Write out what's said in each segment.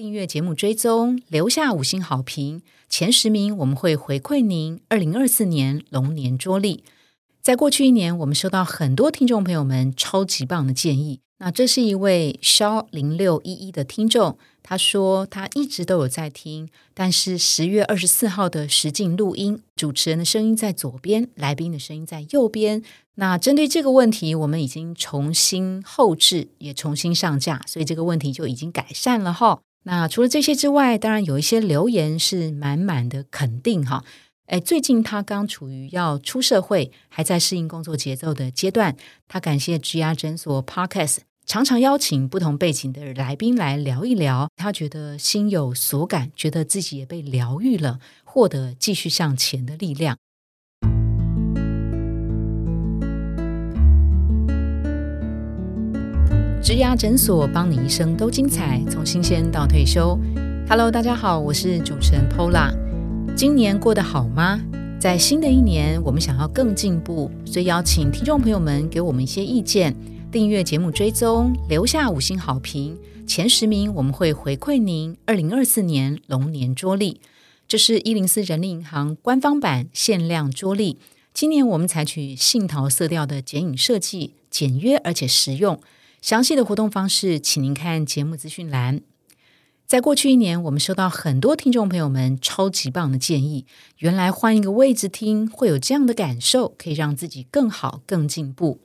订阅节目追踪，留下五星好评，前十名我们会回馈您二零二四年龙年桌历。在过去一年，我们收到很多听众朋友们超级棒的建议。那这是一位肖零六一一的听众，他说他一直都有在听，但是十月二十四号的实境录音，主持人的声音在左边，来宾的声音在右边。那针对这个问题，我们已经重新后置，也重新上架，所以这个问题就已经改善了哈。那除了这些之外，当然有一些留言是满满的肯定哈。哎，最近他刚处于要出社会，还在适应工作节奏的阶段。他感谢 GR 诊所 Podcast，常常邀请不同背景的来宾来聊一聊。他觉得心有所感，觉得自己也被疗愈了，获得继续向前的力量。植牙诊所帮你一生都精彩，从新鲜到退休。Hello，大家好，我是主持人 Pola。今年过得好吗？在新的一年，我们想要更进步，所以邀请听众朋友们给我们一些意见。订阅节目追踪，留下五星好评，前十名我们会回馈您二零二四年龙年桌历。这是一零四人力银行官方版限量桌历。今年我们采取杏桃色调的剪影设计，简约而且实用。详细的活动方式，请您看节目资讯栏。在过去一年，我们收到很多听众朋友们超级棒的建议。原来换一个位置听会有这样的感受，可以让自己更好、更进步。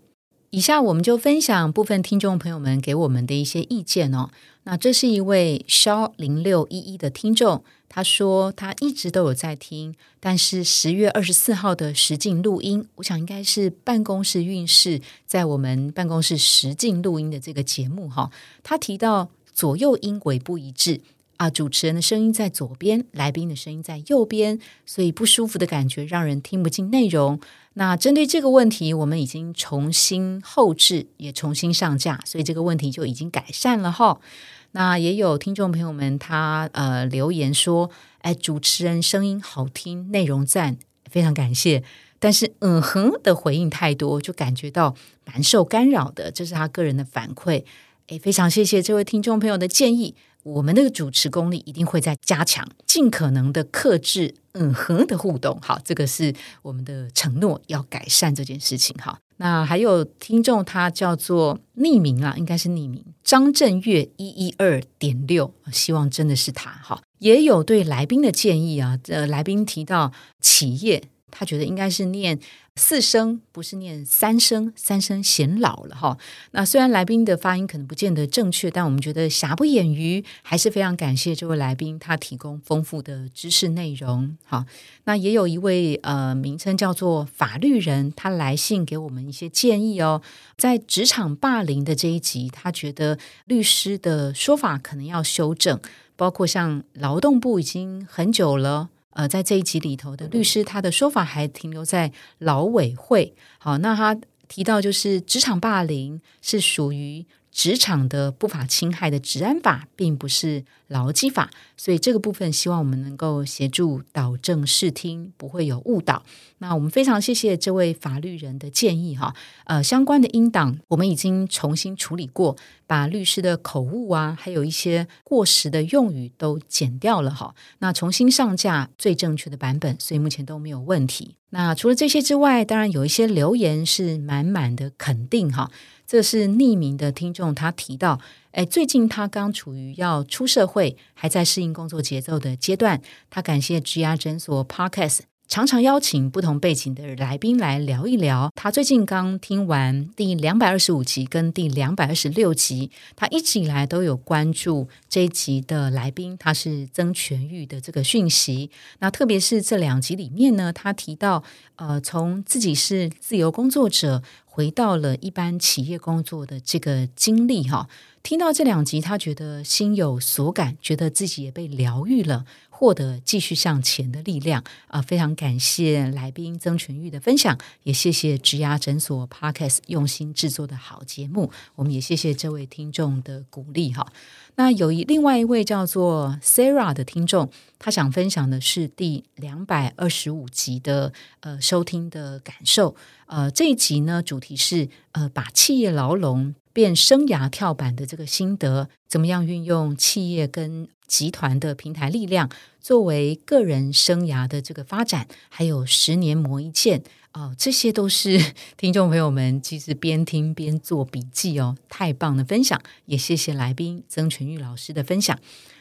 以下我们就分享部分听众朋友们给我们的一些意见哦。那这是一位肖零六一一的听众，他说他一直都有在听，但是十月二十四号的实境录音，我想应该是办公室运势在我们办公室实境录音的这个节目哈，他提到。左右音轨不一致啊！主持人的声音在左边，来宾的声音在右边，所以不舒服的感觉让人听不进内容。那针对这个问题，我们已经重新后置，也重新上架，所以这个问题就已经改善了哈。那也有听众朋友们他呃留言说：“哎，主持人声音好听，内容赞，非常感谢。”但是嗯哼的回应太多，就感觉到蛮受干扰的，这是他个人的反馈。诶，非常谢谢这位听众朋友的建议，我们那个主持功力一定会在加强，尽可能的克制嗯哼的互动。好，这个是我们的承诺，要改善这件事情。哈，那还有听众他叫做匿名啊，应该是匿名，张震岳一一二点六，希望真的是他。哈，也有对来宾的建议啊，呃，来宾提到企业，他觉得应该是念。四声不是念三声，三声显老了哈。那虽然来宾的发音可能不见得正确，但我们觉得瑕不掩瑜，还是非常感谢这位来宾，他提供丰富的知识内容。好，那也有一位呃，名称叫做法律人，他来信给我们一些建议哦。在职场霸凌的这一集，他觉得律师的说法可能要修正，包括像劳动部已经很久了。呃，在这一集里头的律师，他的说法还停留在劳委会。好，那他提到就是职场霸凌是属于。职场的不法侵害的治安法，并不是劳基法，所以这个部分希望我们能够协助导正视听，不会有误导。那我们非常谢谢这位法律人的建议哈。呃，相关的音档我们已经重新处理过，把律师的口误啊，还有一些过时的用语都剪掉了哈。那重新上架最正确的版本，所以目前都没有问题。那除了这些之外，当然有一些留言是满满的肯定哈。这是匿名的听众，他提到，哎，最近他刚处于要出社会，还在适应工作节奏的阶段。他感谢 GR 诊所 Podcast，常常邀请不同背景的来宾来聊一聊。他最近刚听完第两百二十五集跟第两百二十六集，他一直以来都有关注这一集的来宾，他是曾全玉的这个讯息。那特别是这两集里面呢，他提到，呃，从自己是自由工作者。回到了一般企业工作的这个经历哈，听到这两集，他觉得心有所感，觉得自己也被疗愈了。获得继续向前的力量啊！非常感谢来宾曾全玉的分享，也谢谢植牙诊所 Podcast 用心制作的好节目。我们也谢谢这位听众的鼓励哈。那有一另外一位叫做 Sarah 的听众，他想分享的是第两百二十五集的呃收听的感受。呃，这一集呢，主题是呃把企业牢笼变生涯跳板的这个心得，怎么样运用企业跟集团的平台力量，作为个人生涯的这个发展，还有十年磨一剑哦，这些都是 听众朋友们其实边听边做笔记哦，太棒的分享，也谢谢来宾曾全玉老师的分享。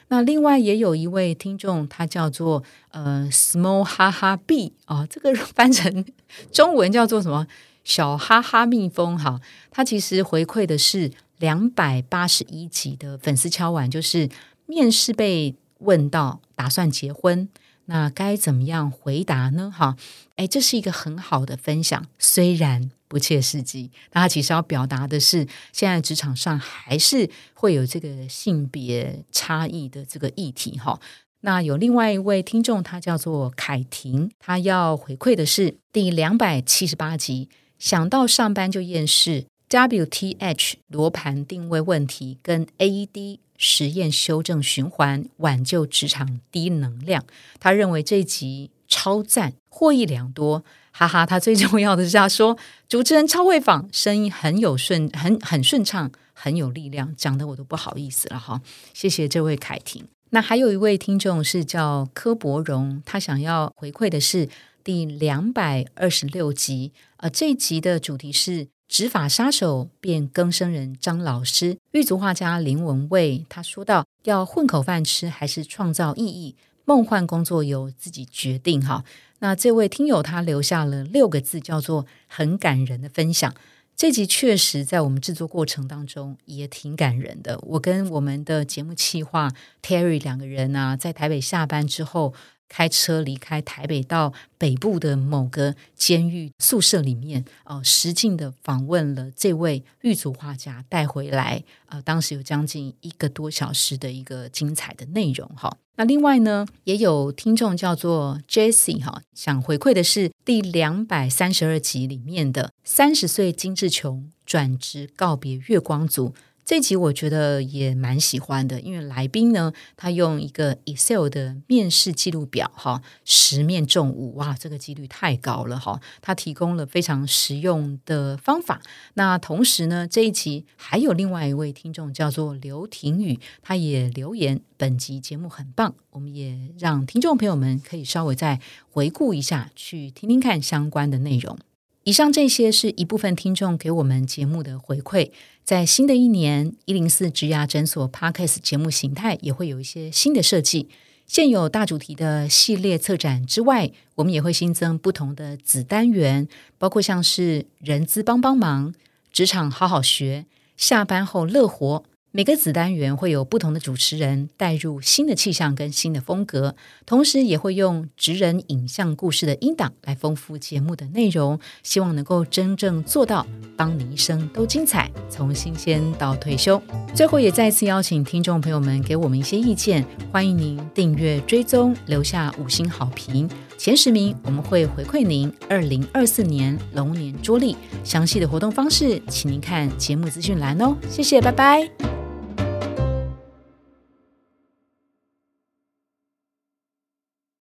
那另外也有一位听众，他叫做呃 small 哈哈 b 哦，这个翻成 中文叫做什么小哈哈蜜蜂哈，他其实回馈的是两百八十一集的粉丝敲碗，就是。面试被问到打算结婚，那该怎么样回答呢？哈，哎，这是一个很好的分享，虽然不切实际，但他其实要表达的是，现在职场上还是会有这个性别差异的这个议题。哈，那有另外一位听众，他叫做凯婷，他要回馈的是第两百七十八集，想到上班就厌世，WTH 罗盘定位问题跟 AED。实验修正循环，挽救职场低能量。他认为这一集超赞，获益良多。哈哈，他最重要的是他说主持人超会访，声音很有顺，很很顺畅，很有力量，讲的我都不好意思了哈。谢谢这位凯婷。那还有一位听众是叫柯博荣，他想要回馈的是第两百二十六集，呃，这一集的主题是。执法杀手变更生人张老师，狱卒画家林文蔚，他说到：要混口饭吃还是创造意义？梦幻工作由自己决定。哈，那这位听友他留下了六个字，叫做很感人的分享。这集确实在我们制作过程当中也挺感人的。我跟我们的节目企划 Terry 两个人啊，在台北下班之后。开车离开台北到北部的某个监狱宿舍里面，呃，实境的访问了这位狱卒画家，带回来，呃，当时有将近一个多小时的一个精彩的内容哈。那另外呢，也有听众叫做 Jessie 哈，想回馈的是第两百三十二集里面的三十岁金志琼转职告别月光族。这集我觉得也蛮喜欢的，因为来宾呢，他用一个 Excel 的面试记录表，哈，十面中五，哇，这个几率太高了，哈。他提供了非常实用的方法。那同时呢，这一集还有另外一位听众叫做刘廷宇，他也留言，本集节目很棒，我们也让听众朋友们可以稍微再回顾一下，去听听看相关的内容。以上这些是一部分听众给我们节目的回馈。在新的一年，一零四植牙诊所 Podcast 节目形态也会有一些新的设计。现有大主题的系列策展之外，我们也会新增不同的子单元，包括像是人资帮帮忙、职场好好学、下班后乐活。每个子单元会有不同的主持人带入新的气象跟新的风格，同时也会用职人影像故事的音档来丰富节目的内容，希望能够真正做到帮你一生都精彩，从新鲜到退休。最后也再次邀请听众朋友们给我们一些意见，欢迎您订阅追踪，留下五星好评，前十名我们会回馈您二零二四年龙年桌历。详细的活动方式，请您看节目资讯栏哦。谢谢，拜拜。